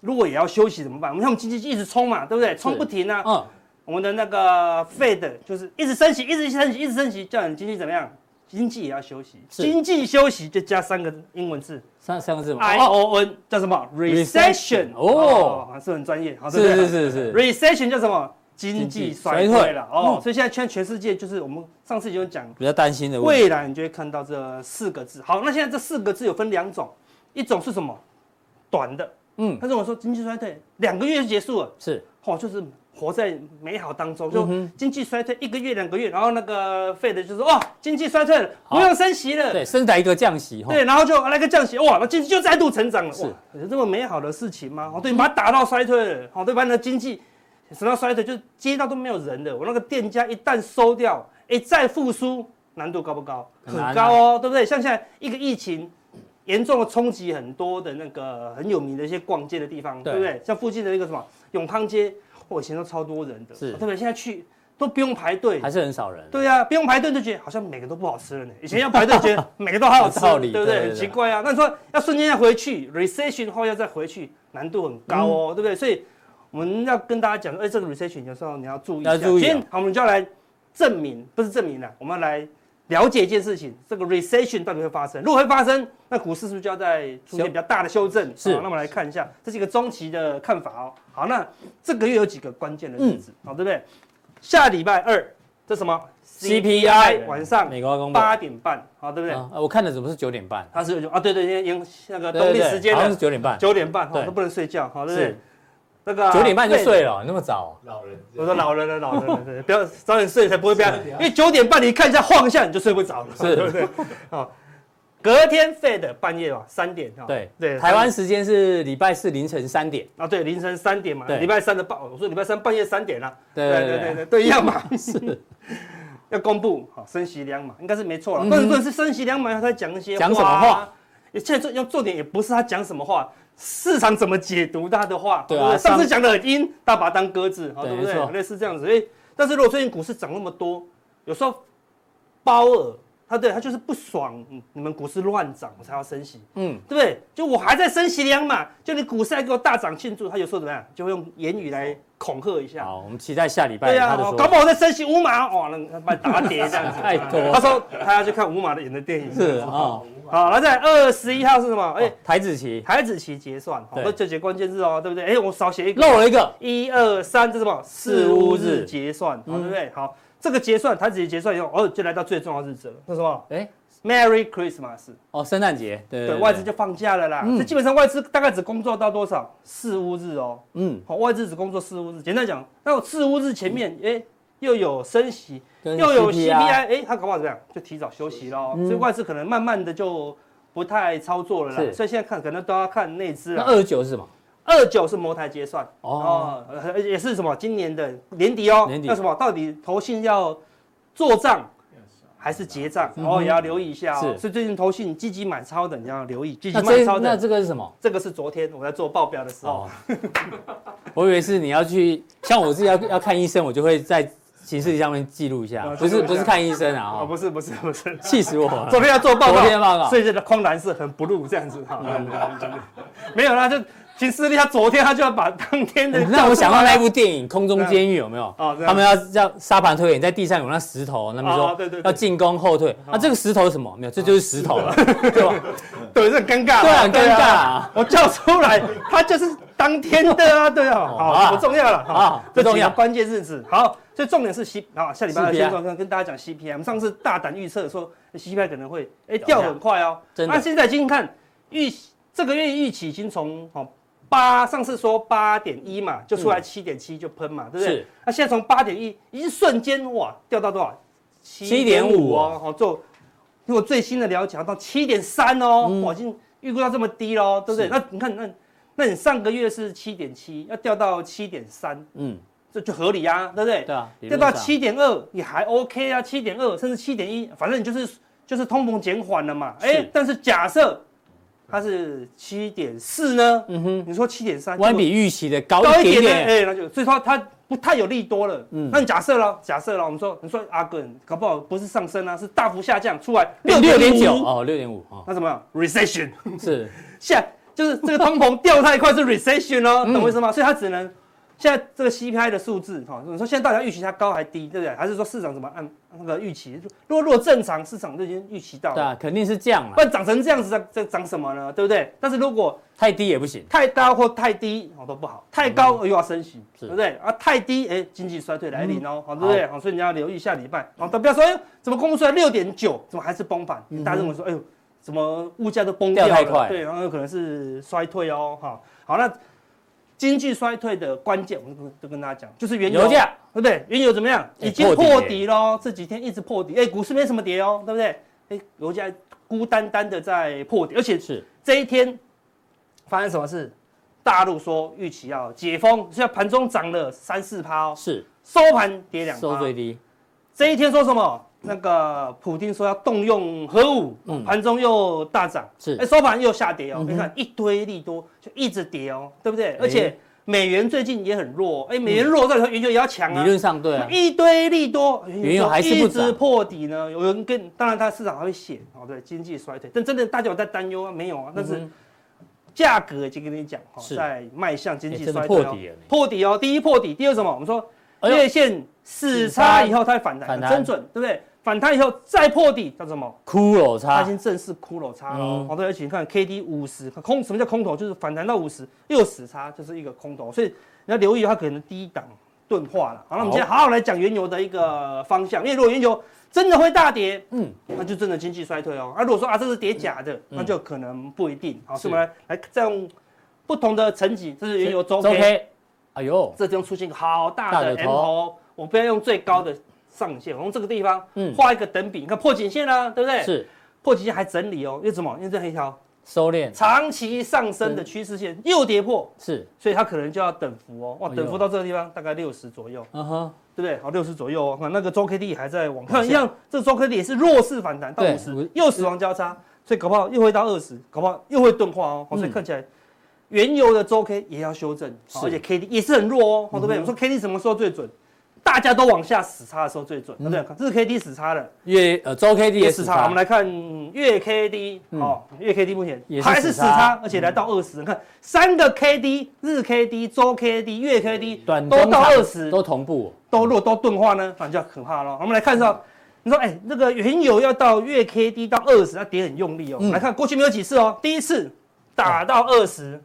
如果也要休息怎么办？我们看我们经济一直冲嘛，对不对？冲不停啊。嗯，我们的那个 Fed 就是一直升息，一直升息，一直升息，叫你经济怎么样？经济也要休息，经济休息就加三个英文字，三三个字，I O N 叫什么？Recession。哦，是很专业，好，是是是是，Recession 叫什么？经济衰退了哦，所以现在全全世界就是我们上次已经讲比较担心的未来，你就会看到这四个字。好，那现在这四个字有分两种，一种是什么？短的，嗯，他认为说经济衰退两个月就结束了，是，哦，就是。活在美好当中，就经济衰退一个月两个月，然后那个 Fed 就说哇，经济衰退了，不用升息了，对，升来一个降息，对，然后就来个降息，哇，那经济就再度成长了，是，有这么美好的事情吗？哦，对，把它打到衰退了，好，对，把你的经济使到衰退，就街道都没有人的，我那个店家一旦收掉，哎，再复苏难度高不高？很高哦，对不对？像现在一个疫情严重的冲击很多的那个很有名的一些逛街的地方，对不对？像附近的那个什么永康街。我以前都超多人的，是，对不对？现在去都不用排队，还是很少人。对呀，不用排队就觉得好像每个都不好吃了呢。以前要排队，觉得 每个都好好吃，对不对？很奇怪啊。那你说要瞬间要回去，recession 后要再回去，难度很高哦，对不对？所以我们要跟大家讲，哎，这个 recession 有时候你要注意一下。今天好，我们就要来证明，不是证明了，我们要来了解一件事情，这个 recession 到底会发生？如果会发生，那股市是不是就要在出现比较大的修正？是。那我们来看一下，这是一个中期的看法哦。好，那这个月有几个关键的日子，好，对不对？下礼拜二，这什么？CPI 晚上美国公布八点半，好，对不对？我看的怎么是九点半？它是啊，对对，因为那个东地时间好像是九点半，九点半，好，都不能睡觉，好，对不对？那个九点半就睡了，那么早？老人，我说老人了，老人了，对，不要早点睡才不会不要，因为九点半你看一下晃一下你就睡不着了，是，对不对？好。隔天 Fed 半夜嘛，三点哈。对对，台湾时间是礼拜四凌晨三点啊，对，凌晨三点嘛。礼拜三的半，我说礼拜三半夜三点啦。对对对对对，一样嘛。是，要公布好升息两码，应该是没错了。不能不是升息两码，他在讲一些讲什么话？现在重要重点也不是他讲什么话，市场怎么解读他的话？对啊，上次讲的很阴，大把当鸽子，对不对？类似这样子。哎，但是如果最近股市涨那么多，有时候包尔。他对他就是不爽，你们股市乱涨，我才要升息，嗯，对不对？就我还在升息两码，就你股市还给我大涨庆祝，他有时候怎么样，就会用言语来恐吓一下。好，我们期待下礼拜。对呀，搞不好我在升息五码，哇，那把你打跌这样子。太多。他说他要去看五码的演的电影。是啊。好，那在二十一号是什么？哎，台子期，台子期结算，好，这几个关键字哦，对不对？哎，我少写一个，漏了一个，一二三，这是什么？四五日结算，好，对不对？好，这个结算，台指期结算以后，哦，就来到最重要日子了，是什么？哎。Merry Christmas！哦，圣诞节，对对，外资就放假了啦。这基本上外资大概只工作到多少？四五日哦。嗯，好，外资只工作四五日。简单讲，那我四五日前面，哎，又有升息，又有 CPI，哎，他搞不好怎么样？就提早休息喽。所以外资可能慢慢的就不太操作了啦。所以现在看可能都要看内资了。那二十九是什么？二九是摩台结算哦，也是什么？今年的年底哦。年底。那什么？到底投信要做账？还是结账，然后也要留意一下哦。所以最近投信积极买超的，你要留意积极买超的。那这个是什么？这个是昨天我在做报表的时候。我以为是你要去，像我自己要要看医生，我就会在行事历上面记录一下。不是不是看医生啊，哦不是不是不是，气死我了。昨天要做报告，昨天报告，所以这个框栏是很 blue 这样子哈。没有啦，就。其实他昨天他就要把当天的，让我想到那一部电影《空中监狱》，有没有？他们要要沙盘推演，在地上有那石头，他们说要进攻后退。那这个石头是什么？没有，这就是石头了，对吧？对，这很尴尬，对，很尴尬啊！我叫出来，他就是当天的啊，对啊，好，不重要了，好，这重要关键日子。好，所以重点是 C 啊，下礼拜先跟跟大家讲 CPI。我们上次大胆预测说 CPI 可能会哎掉很快哦，那现在今天看预这个月预期已经从哦。八上次说八点一嘛，就出来七点七就喷嘛，对不对？那现在从八点一一瞬间哇掉到多少？七点五哦，好做。如果最新的了解到七点三哦，我，已经预估到这么低喽，对不对？那你看那那你上个月是七点七，要掉到七点三，嗯，这就合理呀，对不对？对啊，掉到七点二也还 OK 啊，七点二甚至七点一，反正你就是就是通膨减缓了嘛，哎，但是假设。它是七点四呢，嗯哼，你说七点三，完比预期的高一点点，哎，那就所以说它不太有利多了，嗯，那你假设了，假设了，我们说，你说阿哥搞不好不是上升啊，是大幅下降出来六六点九哦，六点五哦，那怎么样？recession。是。下就是这个通膨掉太快是 recession 哦，懂我意思吗？所以它只能现在这个 CPI 的数字，哈，你说现在大家预期它高还低，对不对？还是说市场怎么按那个预期？如果如果正常，市场都已经预期到了，对啊，肯定是这样了。不然涨成这样子，这涨什么呢？对不对？但是如果太低也不行，太高或太低哦都不好，太高又要升息，是对不对？啊，太低，哎，经济衰退来临哦，好，对不对？好，所以你要留意下礼拜，好，不要说，哎，怎么公布出来六点九，怎么还是崩盘？大家认为说，哎呦，怎么物价都崩掉了？对，然后有可能是衰退哦，哈，好，那。经济衰退的关键，我都跟大家讲，就是原油价，对不对？原油怎么样？已经破底喽，这几天一直破底。哎，股市没什么跌哦，对不对？哎，油价孤单单的在破底，而且是这一天发生什么事？大陆说预期要解封，现在盘中涨了三四趴哦，是收盘跌两趴，收最低。这一天说什么？那个普丁说要动用核武，盘中又大涨，是哎收盘又下跌哦。你看一堆利多就一直跌哦，对不对？而且美元最近也很弱，哎，美元弱，再说原油也要强啊。理论上对啊，一堆利多，原油还是一直破底呢。有人跟，当然它市场还会写哦，对，经济衰退，但真的大家有在担忧啊？没有啊，但是价格已经跟你讲哈，在迈向经济衰退哦，破底哦，第一破底，第二什么？我们说月线死叉以后它会反弹，很精准，对不对？反弹以后再破底叫什么？骷髅差，它已经正式骷髅差了。好，对，而且你看 K D 五十空，什么叫空头？就是反弹到五十又死差，就是一个空头。所以你要留意它可能低档钝化了。好，那我们今天好好来讲原油的一个方向。因为如果原油真的会大跌，嗯，那就真的经济衰退哦。啊，如果说啊这是跌假的，那就可能不一定。好，所以我们来来再用不同的层级，这是原油周 K。哎呦，这中出现一个好大的 M 头，我不要用最高的。上影线，从这个地方画一个等比，你看破颈线了，对不对？是。破颈线还整理哦，因为什么？因为这一条收敛。长期上升的趋势线又跌破，是，所以它可能就要等幅哦，哇，等幅到这个地方大概六十左右，嗯哼，对不对？好，六十左右哦，看那个周 K D 还在往看一样，这个周 K D 也是弱势反弹到五十，又死亡交叉，所以搞不好又会到二十，搞不好又会钝化哦，所以看起来原油的周 K 也要修正，而且 K D 也是很弱哦，对不对？我说 K D 什么时候最准？大家都往下死叉的时候最准，对不对？日 K D 死叉了，月呃周 K D 也死叉。我们来看月 K D，哦，月 K D 目前还是死叉，而且来到二十。你看三个 K D，日 K D、周 K D、月 K D 都到二十，都同步，都如果都钝化呢，反正就可怕了。我们来看一下，你说哎，那个原油要到月 K D 到二十，它跌很用力哦。来看过去没有几次哦，第一次打到二十。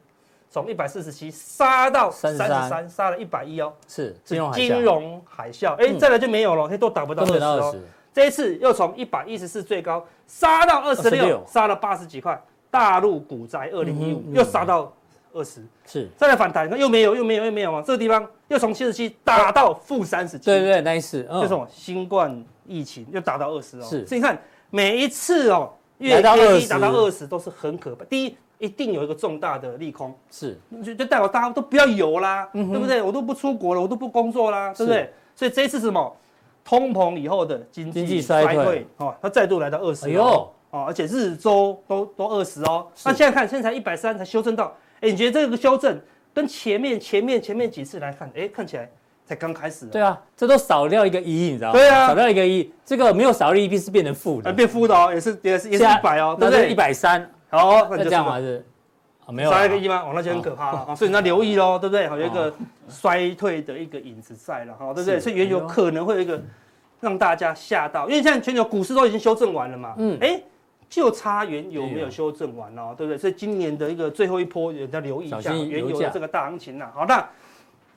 从一百四十七杀到三十三，杀了一百一哦，是金融海啸，哎，再来就没有了，它都达不到二十哦。这一次又从一百一十四最高杀到二十六，杀了八十几块。大陆股灾二零一五又杀到二十，是。再来反弹，又没有又没有又没有啊，这个地方又从七十七打到负三十七，对对，那一次就什么？新冠疫情又打到二十哦，是，所以你看每一次哦，月 K D 打到二十都是很可怕。第一。一定有一个重大的利空，是就就代表大家都不要游啦，对不对？我都不出国了，我都不工作啦，对不对？所以这一次是什么？通膨以后的经济衰退，哦，它再度来到二十，哎呦，哦，而且日周都都二十哦。那现在看，现在才一百三，才修正到，哎，你觉得这个修正跟前面前面前面几次来看，哎，看起来才刚开始。对啊，这都少掉一个一，你知道吗？对啊，少掉一个一，这个没有少掉一，是变成负的，变负的哦，也是也是也是一百哦，对不对？一百三。好，那这样还是没有杀一个一吗？哦，那就很可怕了啊！所以你要留意喽，对不对？好，有一个衰退的一个影子在了，哈，对不对？所以原油可能会有一个让大家吓到，因为现在全球股市都已经修正完了嘛，嗯，哎，就差原油没有修正完哦，对不对？所以今年的一个最后一波，也要留意一下原油的这个大行情呐。好，那。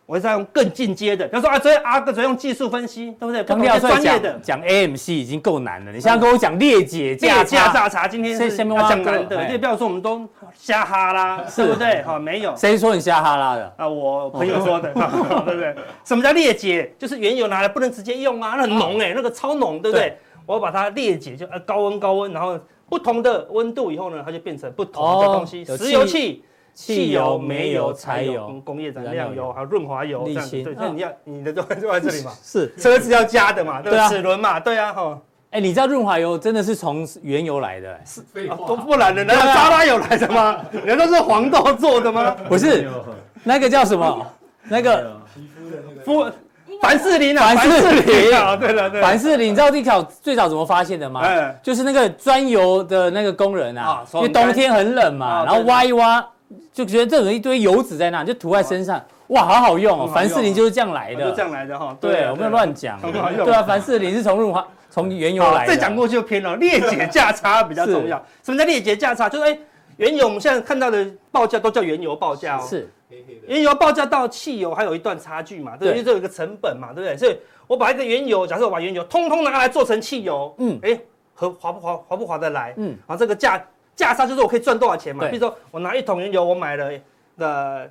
我再用更进阶的，比如说啊，昨天阿哥昨天用技术分析，对不对？刚要专业的讲 AMC 已经够难了，你现在跟我讲裂解价价差，今天是要讲难的，因为不要说我们都瞎哈啦，对不对？好，没有谁说你瞎哈啦的啊？我朋友说的，对不对？什么叫裂解？就是原油拿来不能直接用啊，那很浓哎，那个超浓，对不对？我要把它裂解，就呃高温高温，然后不同的温度以后呢，它就变成不同的东西，石油气。汽油、煤油、柴油、工业燃料油，还有润滑油，这样对。那你要你的都就在这里嘛？是车子要加的嘛？对吧？齿轮嘛？对啊，哈。哎，你知道润滑油真的是从原油来的？是，都不然的，难道沙拉油来的吗？难道是黄豆做的吗？不是，那个叫什么？那个皮肤的那个凡士林啊，凡士林啊，对了对。凡士林，你知道这条最早怎么发现的吗？就是那个钻油的那个工人啊，因为冬天很冷嘛，然后挖一挖。就觉得这有一堆油脂在那，就涂在身上，哇，好好用哦，凡士林就是这样来的，就这样来的哈。对，啊我没有乱讲，很好用对啊，凡士林是从润滑从原油来的，再讲过去就偏了，裂解价差比较重要。什么叫裂解价差？就是哎，原油我们现在看到的报价都叫原油报价哦。是，原油报价到汽油还有一段差距嘛，对不对？这有一个成本嘛，对不对？所以我把一个原油，假设我把原油通通拿来做成汽油，嗯，哎，合划不划划不划得来？嗯，然后这个价价差就是我可以赚多少钱嘛。比如说我拿一桶原油，我买了的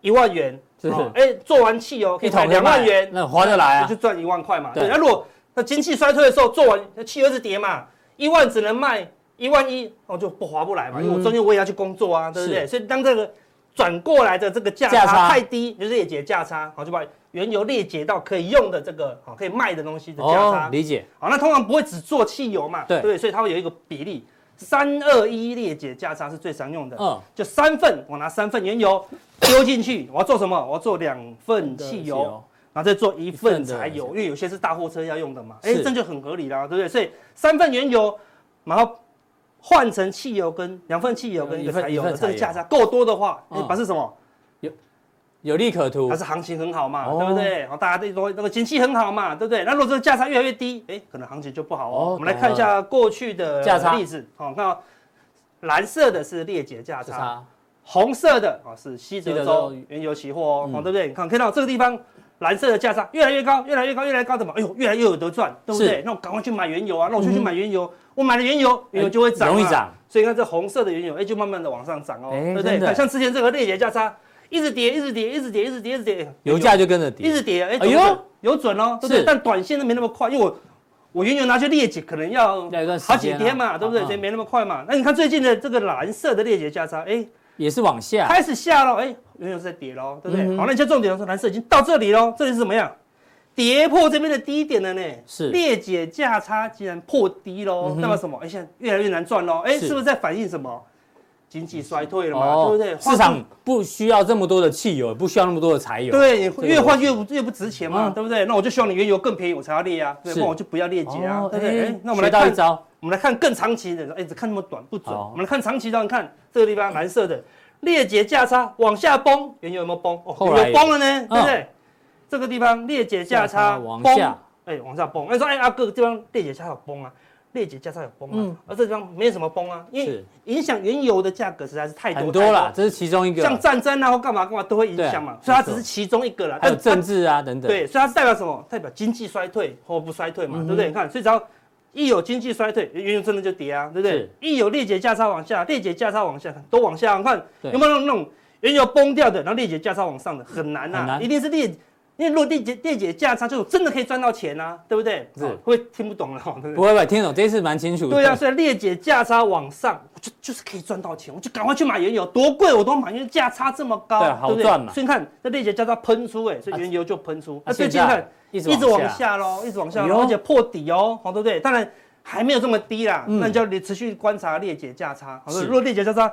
一万元，是哎，做完汽油可以卖两万元，那划得来啊，就赚一万块嘛。对，那如果那经济衰退的时候做完汽油是跌嘛，一万只能卖一万一，哦就不划不来嘛，因为我中间我也要去工作啊，对不对？所以当这个转过来的这个价差太低，就是裂解价差，好就把原油裂解到可以用的这个好可以卖的东西的价差。理解。好，那通常不会只做汽油嘛，对？所以它会有一个比例。三二一裂解价差是最常用的，嗯，就三份，我拿三份原油 丢进去，我要做什么？我要做两份汽油，然后再做一份柴油，因为有些是大货车要用的嘛，哎，这就很合理啦，对不对？所以三份原油，然后换成汽油跟两份汽油跟一个柴油的这个价差够多的话，你，表示什么？有利可图，还是行情很好嘛，对不对？然后大家都说那个景气很好嘛，对不对？那如果这个价差越来越低，哎，可能行情就不好哦。我们来看一下过去的价差例子，好，看到蓝色的是裂解价差，红色的啊是西德州原油期货哦，对不对？你看看到这个地方蓝色的价差越来越高，越来越高，越来越高，怎么？哎呦，越来越有得赚，对不对？那我赶快去买原油啊，那我就去买原油，我买了原油，原油就会涨，容易涨。所以看这红色的原油，哎，就慢慢的往上涨哦，对不对？像之前这个裂解价差。一直跌，一直跌，一直跌，一直跌，一直跌，油价就跟着跌，一直跌，哎，哎呦，有准哦，对不对？但短线都没那么快，因为我我原油拿去裂解，可能要好几天嘛，对不对？所以没那么快嘛。那你看最近的这个蓝色的裂解价差，哎，也是往下，开始下了，哎，原油在跌喽，对不对？好，那现在重点是蓝色已经到这里喽，这里是怎么样？跌破这边的低点了呢？是裂解价差竟然破低喽，代表什么？哎，现在越来越难赚喽，哎，是不是在反映什么？经济衰退了嘛，对不对？市场不需要这么多的汽油，不需要那么多的柴油。对，越换越不越不值钱嘛，对不对？那我就希望你原油更便宜，我才要裂啊，对，那我就不要裂解啊，对不对？那我们来看一招，我们来看更长期的，哎，只看那么短不准。我们来看长期的，你看这个地方蓝色的裂解价差往下崩，原油有没有崩？哦，有崩了呢，对不对？这个地方裂解价差往下，哎，往下崩。那说，哎，啊，各个地方裂解价差有崩啊。裂解价差有崩啊，而这地方没有什么崩啊，因为影响原油的价格实在是太多很多了，这是其中一个。像战争啊或干嘛干嘛都会影响嘛，所以它只是其中一个了。还有政治啊等等。对，所以它是代表什么？代表经济衰退或不衰退嘛，对不对？你看，所以只要一有经济衰退，原油真的就跌啊，对不对？一有裂解价差往下，裂解价差往下，都往下。你看有没有那种原油崩掉的，然后裂解价差往上的？很难呐，一定是裂。因为如果裂解裂解价差，就真的可以赚到钱啊，对不对？是会听不懂了，对不对？不会不会，听懂，这次蛮清楚的。对啊，所以裂解价差往上，就就是可以赚到钱，我就赶快去买原油，多贵我都买，因为价差这么高，对，好赚嘛。所以你看这裂解价差喷出，哎，所以原油就喷出。那最近看一直往下喽，一直往下，而且破底哦，好，对不对？当然还没有这么低啦，那你就要持续观察裂解价差。好，如果裂解价差。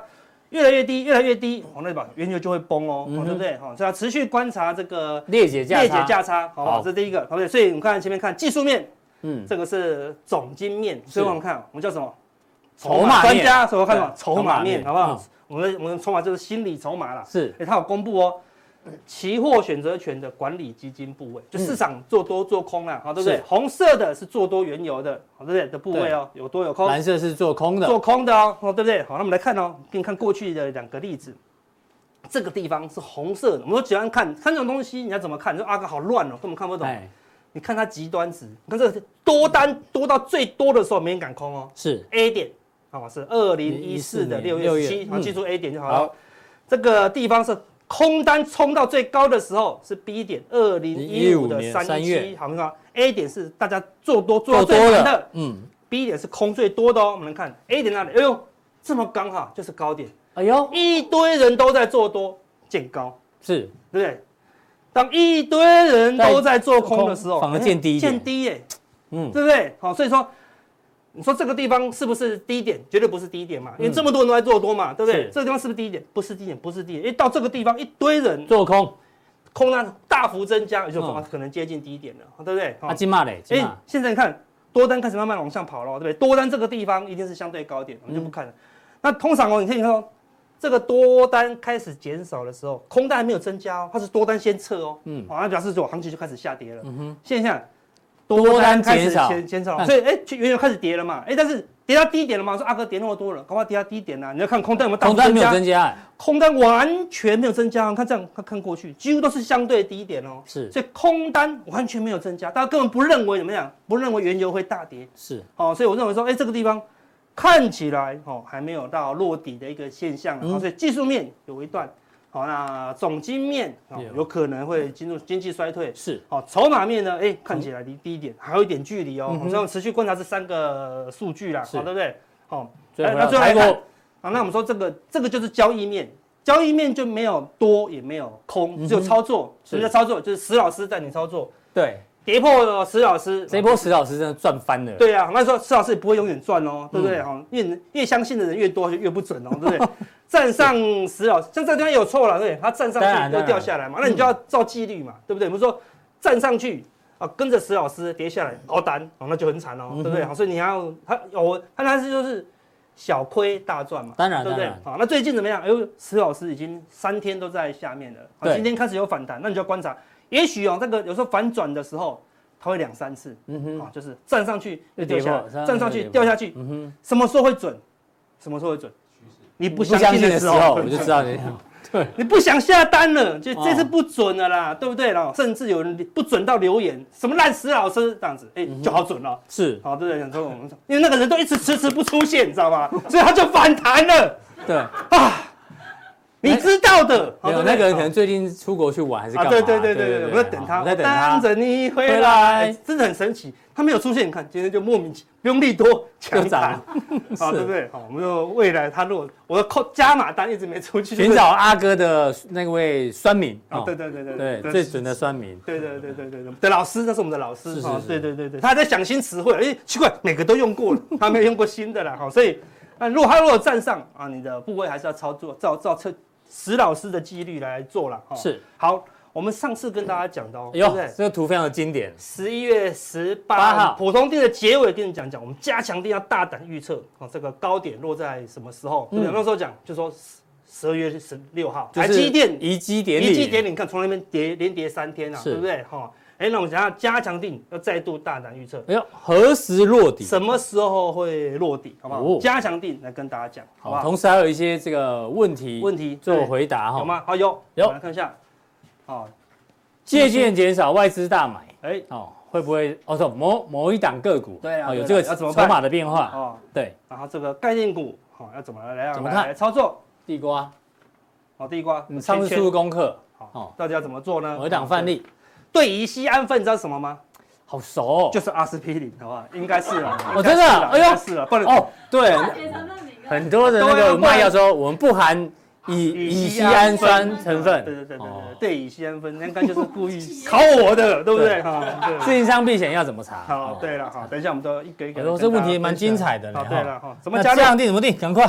越来越低，越来越低，好，那把原油就会崩哦，对不对？好，所以要持续观察这个裂解价裂解价差，好不好？这是第一个，好不对？所以我们看前面看技术面，嗯，这个是总金面，所以我们看我们叫什么？筹码专家，所以我看什么？筹码面，好不好？我们我们筹码就是心理筹码了，是，哎，它有公布哦。期货选择权的管理基金部位，就市场做多做空啊，好对不对？红色的是做多原油的，好对不对？的部位哦，有多有空。蓝色是做空的，做空的哦，对不对？好，那我们来看哦，给你看过去的两个例子。这个地方是红色的，我们都喜欢看看这种东西，你要怎么看？说阿哥好乱哦，根本看不懂。你看它极端值，你看这个多单多到最多的时候，没人敢空哦。是 A 点，好是二零一四的六月十七，好记住 A 点就好了。这个地方是。空单冲到最高的时候是 B 点，二零一五的三月，好，你看 A 点是大家做多做最难的，嗯，B 点是空最多的哦。我们来看。A 点那里，哎呦，这么刚好就是高点，哎呦，一堆人都在做多见高，是。对不对？当一堆人都在做空的时候，反而见低，见低耶，嗯，对不对？好，所以说。你说这个地方是不是低点？绝对不是低点嘛，因为这么多人都在做多嘛，对不对？这个地方是不是低点？不是低点，不是低点。一到这个地方，一堆人做空，空单大幅增加，也就可能接近低点了，对不对？啊，金马嘞，哎，现在你看多单开始慢慢往上跑了，对不对？多单这个地方一定是相对高点，我们就不看了。那通常哦，你可以看到这个多单开始减少的时候，空单还没有增加哦，它是多单先撤哦，嗯，好，那表示说行情就开始下跌了。嗯哼，现在多单开始减减少，所以哎，原油开始跌了嘛，哎，但是。跌到低点了嘛？说阿哥跌那么多了，赶快跌到低点呐、啊！你要看空单有没有大增加？空单没有增加，空单完全没有增加。看这样，看看过去，几乎都是相对低点哦。是，所以空单完全没有增加，大家根本不认为怎么样？不认为原油会大跌。是，哦，所以我认为说，哎，这个地方看起来哦还没有到落底的一个现象，嗯、所以技术面有一段。好，那总经面啊，有可能会进入经济衰退。是，好，筹码面呢？哎，看起来离低点还有一点距离哦。我们要持续观察这三个数据啦，好，对不对？好，那最后来看，啊，那我们说这个这个就是交易面，交易面就没有多也没有空，只有操作。什么叫操作？就是石老师带你操作。对，跌破石老师，这一波石老师真的赚翻了。对啊，那时候石老师也不会永远赚哦，对不对？哈，越越相信的人越多，就越不准哦，对不对？站上石老师，像这个地方有错了，对，他站上去又掉下来嘛，那你就要照纪律嘛，对不对？我们说站上去啊，跟着石老师跌下来熬单哦，那就很惨哦，对不对？好，所以你要他有他那是就是小亏大赚嘛，当然，对不对？好，那最近怎么样？哎呦，石老师已经三天都在下面了，好，今天开始有反弹，那你就要观察，也许哦，这个有时候反转的时候，它会两三次，嗯哼，啊，就是站上去又掉下来，站上去掉下去，嗯哼，什么时候会准？什么时候会准？你不相信的时候，我就知道你。对，你不想下单了，就这次不准了啦，对不对了？甚至有人不准到留言，什么烂死老师这样子，哎，就好准了。是，好，对不对？讲说我们，因为那个人都一直迟迟不出现，你知道吗？所以他就反弹了。对啊。你知道的，没有那个人可能最近出国去玩还是干嘛？对对对对对，我在等他，我在等他，等着你回来，真的很神奇。他没有出现，你看今天就莫名其妙，不用力多强涨，好对不对？好，我们就未来他如果我的扣加码单一直没出去，寻找阿哥的那位酸民啊，对对对对对，最准的酸民，对对对对对对，的老师，那是我们的老师，对对对对，他还在想新词汇，哎，奇怪，每个都用过了，他没有用过新的了，好，所以那如果他如果站上啊，你的部位还是要操作，照照测。石老师的纪律来做了哈，是好。我们上次跟大家讲到，对不对？这个图非常的经典。十一月十八号，普通店的结尾跟你讲讲，我们加强店要大胆预测啊，这个高点落在什么时候？对，那时候讲就说十二月十六号，台积电移基典礼，移基典礼，你看从那边跌连跌三天啊，对不对？哈。哎，那我们想要加强定，要再度大胆预测。哎呦，何时落底？什么时候会落底？好不好？加强定来跟大家讲，好不好？同时还有一些这个问题，问题做回答哈。有吗？好，有有。来看一下，哦，借券减少，外资大买。哎，哦，会不会？哦，说某某一档个股，对啊，有这个筹码的变化。哦，对。然后这个概念股，好，要怎么来？怎么看？来操作地瓜。好，地瓜。你上次出功课，好，大家怎么做呢？某一档范例。对乙醯胺酚，你知道什么吗？好熟，就是阿司匹林，好不好？应该是了。哦，真的，哎呦，是了，不能哦。对，很多的那个卖药说我们不含乙乙醯胺酸成分。对对对对对，对乙醯胺酚应该就是故意考我的，对不对？哈，对。智商避险要怎么查？好，对了，好，等一下我们都一个一个。这问题蛮精彩的。好，对了，哈，怎么加量定？怎么定？赶快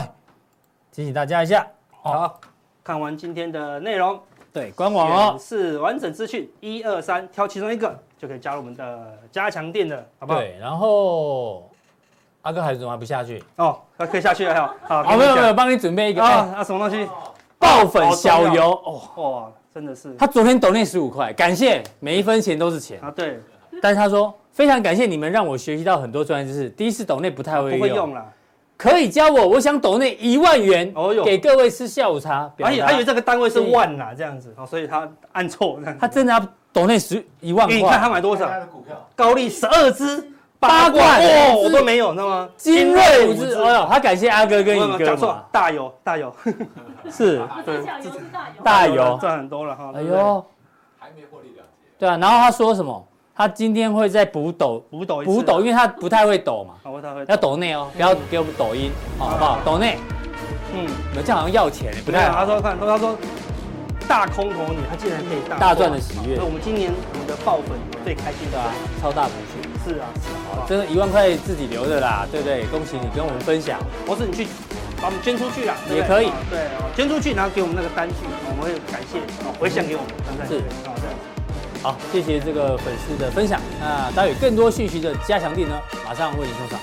提醒大家一下。好，看完今天的内容。对，官网哦，是完整资讯，一二三，挑其中一个就可以加入我们的加强店的，好不好？对，然后阿哥还怎么还不下去？哦，可以下去了哈。好，没有没有，帮你准备一个啊啊，什么东西？爆粉小油哦，哇，真的是。他昨天抖内十五块，感谢每一分钱都是钱啊。对，但是他说非常感谢你们让我学习到很多专业知识，第一次抖内不太会用，不会用了。可以教我，我想抖那一万元，哦哟，给各位吃下午茶。还以还以为这个单位是万呐，这样子，所以他按错，他真的要抖那十一万块。你看他买多少？高丽十二支八罐，哇，我都没有，那么精锐五支，哎呦，他感谢阿哥跟你哥。讲错，大油大油，是，对，大油赚很多了哈。哎呦，还没获利了结。对啊，然后他说什么？他今天会再补抖，补抖，补抖，因为他不太会抖嘛，不太会，要抖内哦，不要给我们抖音，好不好？抖内，嗯，这样好像要钱，不太。他说看，他说大空头女，他竟然可以大大赚的喜悦。那我们今年我们的爆粉最开心的啊，超大补血，是啊，是啊，真的，一万块自己留着啦，对不对？恭喜你跟我们分享，或是你去把我们捐出去啦，也可以，对，捐出去然后给我们那个单据，我们会感谢，回响给我们，是，好。谢谢这个粉丝的分享。那待会更多讯息的加强地呢，马上为您送上。